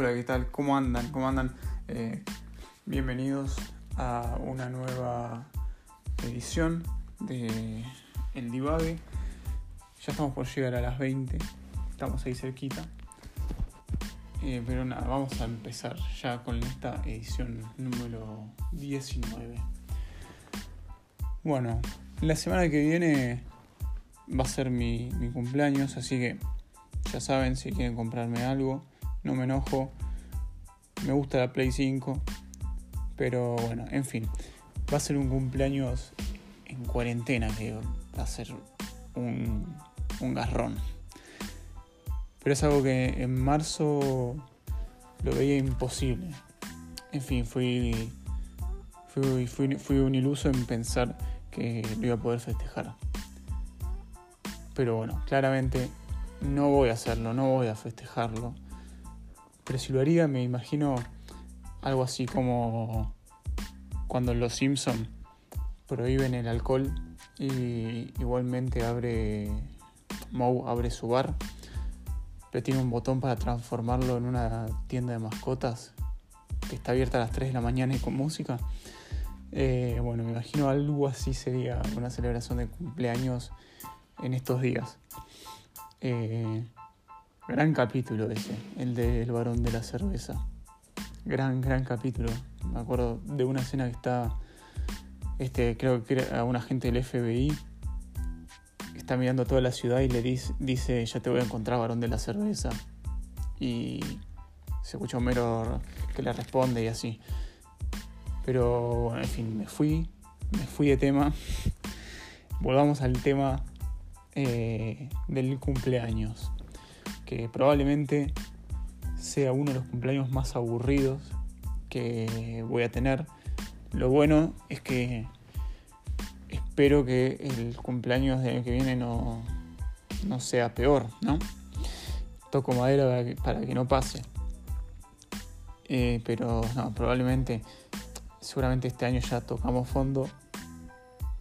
Hola, ¿qué tal? ¿Cómo andan? ¿Cómo andan? Eh, bienvenidos a una nueva edición de El Divague. Ya estamos por llegar a las 20, estamos ahí cerquita. Eh, pero nada, vamos a empezar ya con esta edición número 19. Bueno, la semana que viene va a ser mi, mi cumpleaños, así que ya saben si quieren comprarme algo no me enojo. Me gusta la Play 5. Pero bueno, en fin. Va a ser un cumpleaños en cuarentena que va a ser un, un garrón. Pero es algo que en marzo lo veía imposible. En fin, fui, fui, fui, fui un iluso en pensar que lo iba a poder festejar. Pero bueno, claramente no voy a hacerlo, no voy a festejarlo. Pero si lo haría, me imagino algo así como cuando los Simpson prohíben el alcohol y igualmente abre Moe abre su bar, pero tiene un botón para transformarlo en una tienda de mascotas que está abierta a las 3 de la mañana y con música. Eh, bueno, me imagino algo así sería una celebración de cumpleaños en estos días. Eh, Gran capítulo ese, el del varón de la cerveza. Gran, gran capítulo. Me acuerdo de una escena que está, este, creo que era un agente del FBI, que está mirando toda la ciudad y le dice, dice, ya te voy a encontrar varón de la cerveza. Y se escucha un mero que le responde y así. Pero, bueno, en fin, me fui, me fui de tema. Volvamos al tema eh, del cumpleaños que probablemente sea uno de los cumpleaños más aburridos que voy a tener. Lo bueno es que espero que el cumpleaños del año que viene no, no sea peor, ¿no? Toco madera para que, no pase. Eh, pero no, probablemente, seguramente este año ya tocamos fondo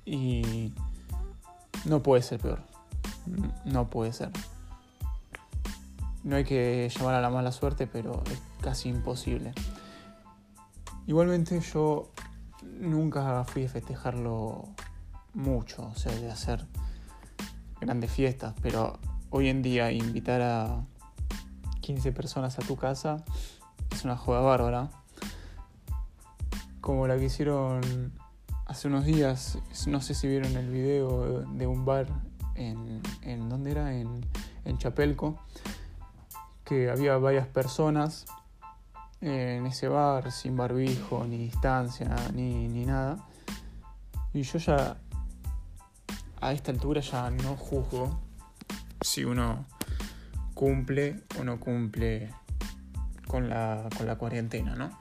y no puede ser peor. No puede ser no hay que llamar a la mala suerte, pero es casi imposible. Igualmente yo nunca fui a festejarlo mucho, o sea, de hacer grandes fiestas, pero hoy en día invitar a 15 personas a tu casa es una joda bárbara. Como la que hicieron hace unos días, no sé si vieron el video de un bar en, en ¿dónde era? En, en Chapelco, que había varias personas en ese bar sin barbijo, ni distancia, ni, ni nada. Y yo ya a esta altura ya no juzgo si uno cumple o no cumple con la, con la cuarentena, ¿no?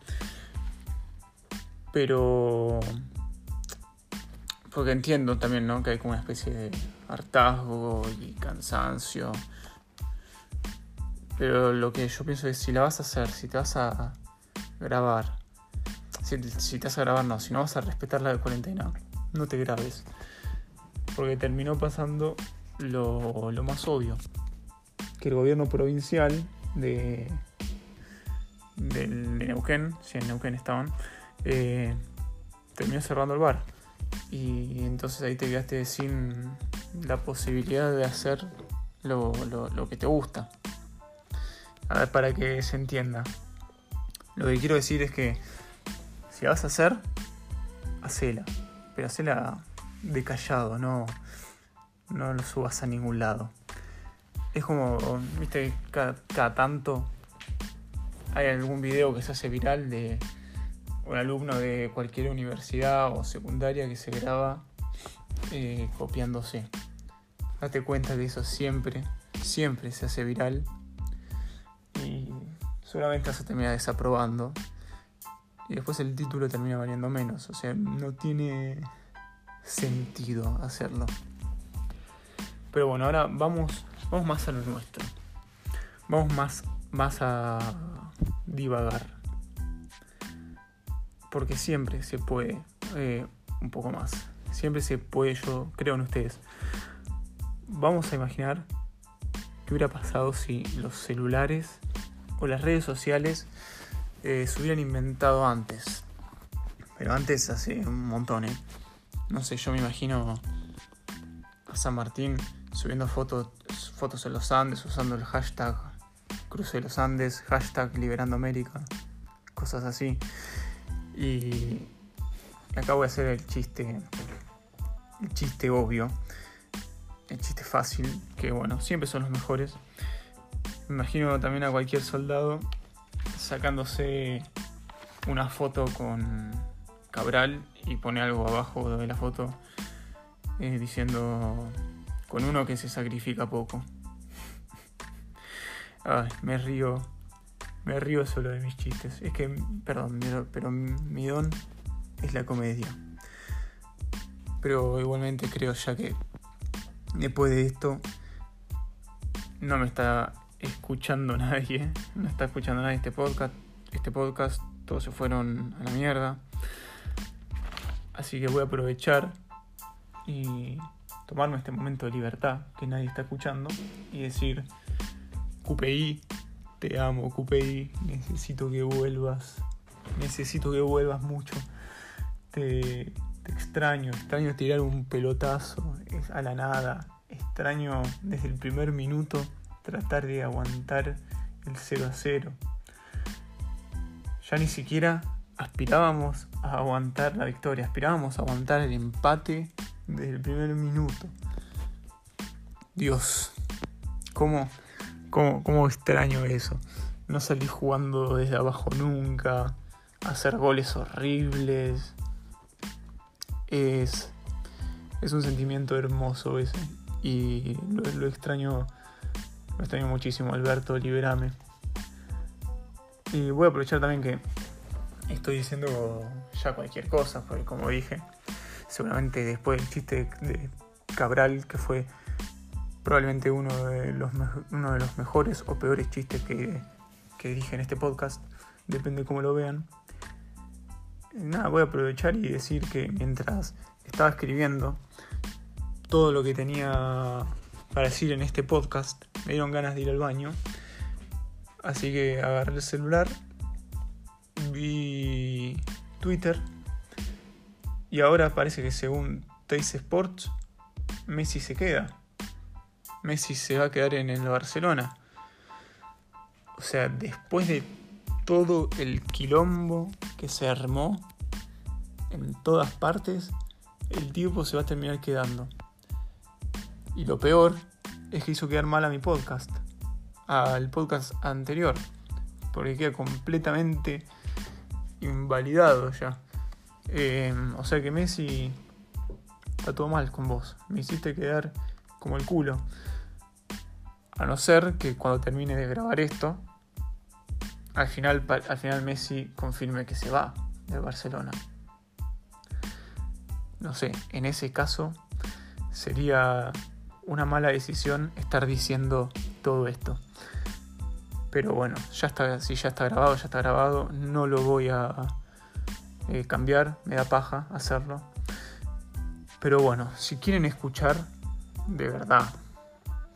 Pero... Porque entiendo también, ¿no? Que hay como una especie de hartazgo y cansancio pero lo que yo pienso es si la vas a hacer, si te vas a grabar, si, te vas a grabar, no, si no vas a respetar la cuarentena, no te grabes. Porque terminó pasando lo, más obvio, que el gobierno provincial de, de, Neuquén, si en Neuquén estaban, eh, terminó cerrando el bar. Y entonces ahí te quedaste sin la posibilidad de hacer lo que te gusta. A ver, para que se entienda. Lo que quiero decir es que si vas a hacer, hacela. Pero hacela de callado, no, no lo subas a ningún lado. Es como, viste, cada, tanto hay algún video que se hace viral de un alumno de cualquier universidad o secundaria que se graba eh, copiándose. Date cuenta que eso siempre, siempre se hace viral seguramente vas a terminar desaprobando y después el título termina valiendo menos, o sea, no tiene sentido hacerlo. Pero bueno, ahora vamos, vamos más a lo nuestro. Vamos más, más a divagar. Porque siempre se puede eh, un poco más. Siempre se puede, yo creo en ustedes. Vamos a imaginar qué hubiera pasado si los celulares o las redes sociales eh, se hubieran inventado antes. Pero antes hace un montón, ¿eh? No sé, yo me imagino a San Martín subiendo fotos, fotos en los Andes, usando el hashtag Cruce de los Andes, hashtag Liberando América, cosas así. Y acá voy a hacer el chiste, el chiste obvio, el chiste fácil, que bueno, siempre son los mejores. Me imagino también a cualquier soldado sacándose una foto con Cabral y pone algo abajo de la foto eh, diciendo con uno que se sacrifica poco. Me río, me río solo de mis chistes. Es que, perdón, pero mi don es la comedia. Pero igualmente creo ya que después de esto no me está escuchando nadie, no está escuchando nadie este podcast, este podcast, todos se fueron a la mierda. Así que voy a aprovechar y tomarme este momento de libertad que nadie está escuchando y decir, QPI, te amo, QPI, necesito que vuelvas, necesito que vuelvas mucho. Te, te extraño, extraño tirar un pelotazo a la nada, extraño desde el primer minuto tratar de aguantar el 0 a 0. Ya ni siquiera aspirábamos a aguantar la victoria, aspirábamos a aguantar el empate desde el primer minuto. Dios, ¿cómo, cómo, cómo extraño eso? No salí jugando desde abajo nunca, hacer goles horribles. Es, es un sentimiento hermoso ese. Y lo, extraño, lo extraño muchísimo, Alberto, liberame. Y voy a aprovechar también que estoy diciendo ya cualquier cosa, porque como dije, seguramente después del chiste de Cabral, que fue probablemente uno de los, uno de los mejores o peores chistes que, que dije en este podcast, depende de cómo lo vean. Nada, voy a aprovechar y decir que mientras estaba escribiendo todo lo que tenía para decir en este podcast, me dieron ganas de ir al baño. Así que agarré el celular vi Twitter y ahora parece que según Teis Sports, Messi se queda. Messi se va a quedar en el Barcelona. O sea, después de todo el quilombo que se armó en todas partes, el tipo se va a terminar quedando. Y lo peor es que hizo quedar mal a mi podcast, al podcast anterior, porque queda completamente invalidado ya. Eh, o sea que Messi está todo mal con vos. Me hiciste quedar como el culo. A no ser que cuando termine de grabar esto, al final, al final Messi confirme que se va de Barcelona. No sé, en ese caso sería una mala decisión estar diciendo todo esto. Pero bueno, ya está, si ya está grabado, ya está grabado. No lo voy a eh, cambiar, me da paja hacerlo. Pero bueno, si quieren escuchar, de verdad,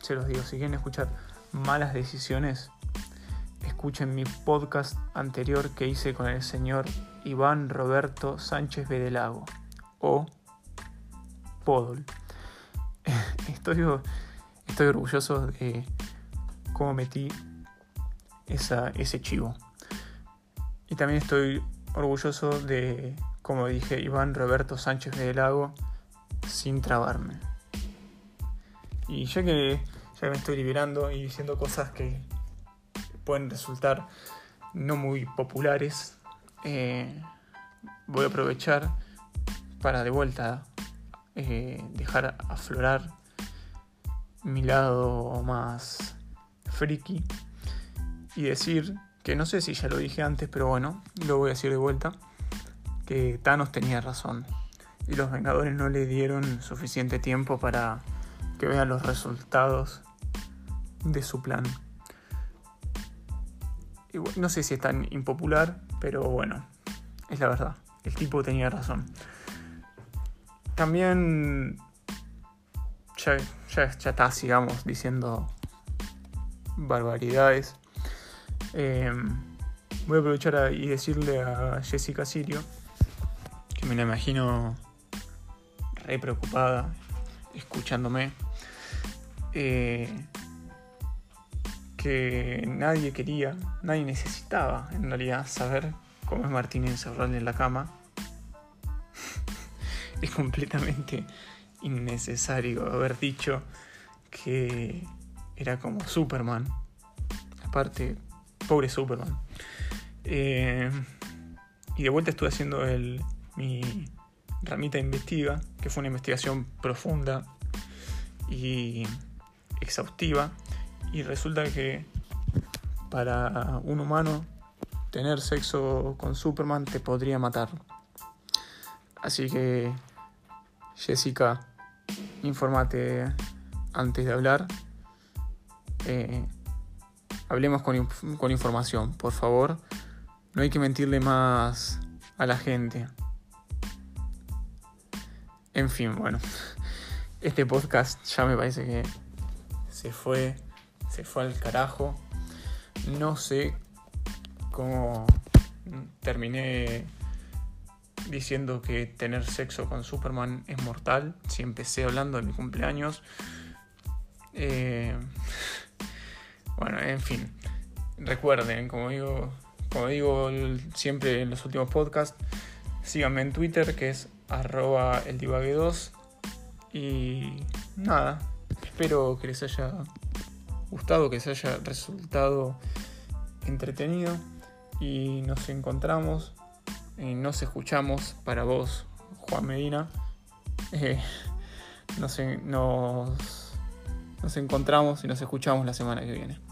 se los digo, si quieren escuchar malas decisiones, escuchen mi podcast anterior que hice con el señor Iván Roberto Sánchez Bedelago o Podol. Estoy, estoy orgulloso de cómo metí ese chivo. Y también estoy orgulloso de, como dije, Iván Roberto Sánchez de Lago, sin trabarme. Y ya que ya me estoy liberando y diciendo cosas que pueden resultar no muy populares, eh, voy a aprovechar para de vuelta eh, dejar aflorar mi lado más friki y decir que no sé si ya lo dije antes, pero bueno, lo voy a decir de vuelta, que Thanos tenía razón y los Vengadores no le dieron suficiente tiempo para que vean los resultados de su plan. no sé si es tan impopular, pero bueno, es la verdad. El tipo tenía razón. También ya, ya, está, sigamos diciendo barbaridades. Em, voy a aprovechar y decirle a Jessica Sirio, que me la imagino re preocupada, escuchándome, eh, que nadie quería, nadie necesitaba en realidad saber cómo es Martín encerrado en la cama. es completamente innecesario haber dicho que era como Superman. Aparte, pobre Superman. Eh, y de vuelta estuve haciendo el, mi ramita investiga, que fue una investigación profunda y exhaustiva. Y resulta que para un humano tener sexo con Superman te podría matar. Así que, Jessica, informate antes de hablar. Eh, hablemos con información, por favor. No hay que mentirle más a la gente. En fin, bueno. Este podcast ya me parece que se fue. Se fue al carajo. No sé cómo terminé diciendo que tener sexo con Superman es mortal. Si empecé hablando de mi cumpleaños. Eh, bueno, en fin. Recuerden, como digo, como digo siempre en los últimos podcasts, síganme en Twitter que es arroba el 2 y nada, espero que les haya gustado, que les haya resultado entretenido y nos encontramos nos escuchamos para vos, Juan Medina. Eh, nos, nos encontramos y nos escuchamos la semana que viene.